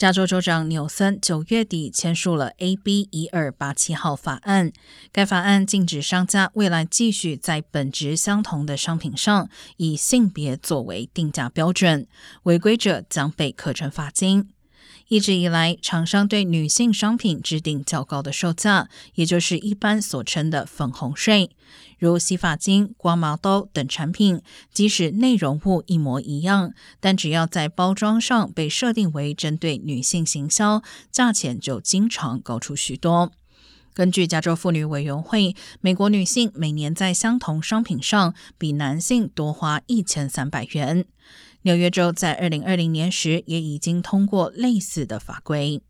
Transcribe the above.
加州州长纽森九月底签署了 AB 一二八七号法案，该法案禁止商家未来继续在本质相同的商品上以性别作为定价标准，违规者将被课征罚金。一直以来，厂商对女性商品制定较高的售价，也就是一般所称的“粉红税”。如洗发精、刮毛刀等产品，即使内容物一模一样，但只要在包装上被设定为针对女性行销，价钱就经常高出许多。根据加州妇女委员会，美国女性每年在相同商品上比男性多花一千三百元。纽约州在二零二零年时也已经通过类似的法规。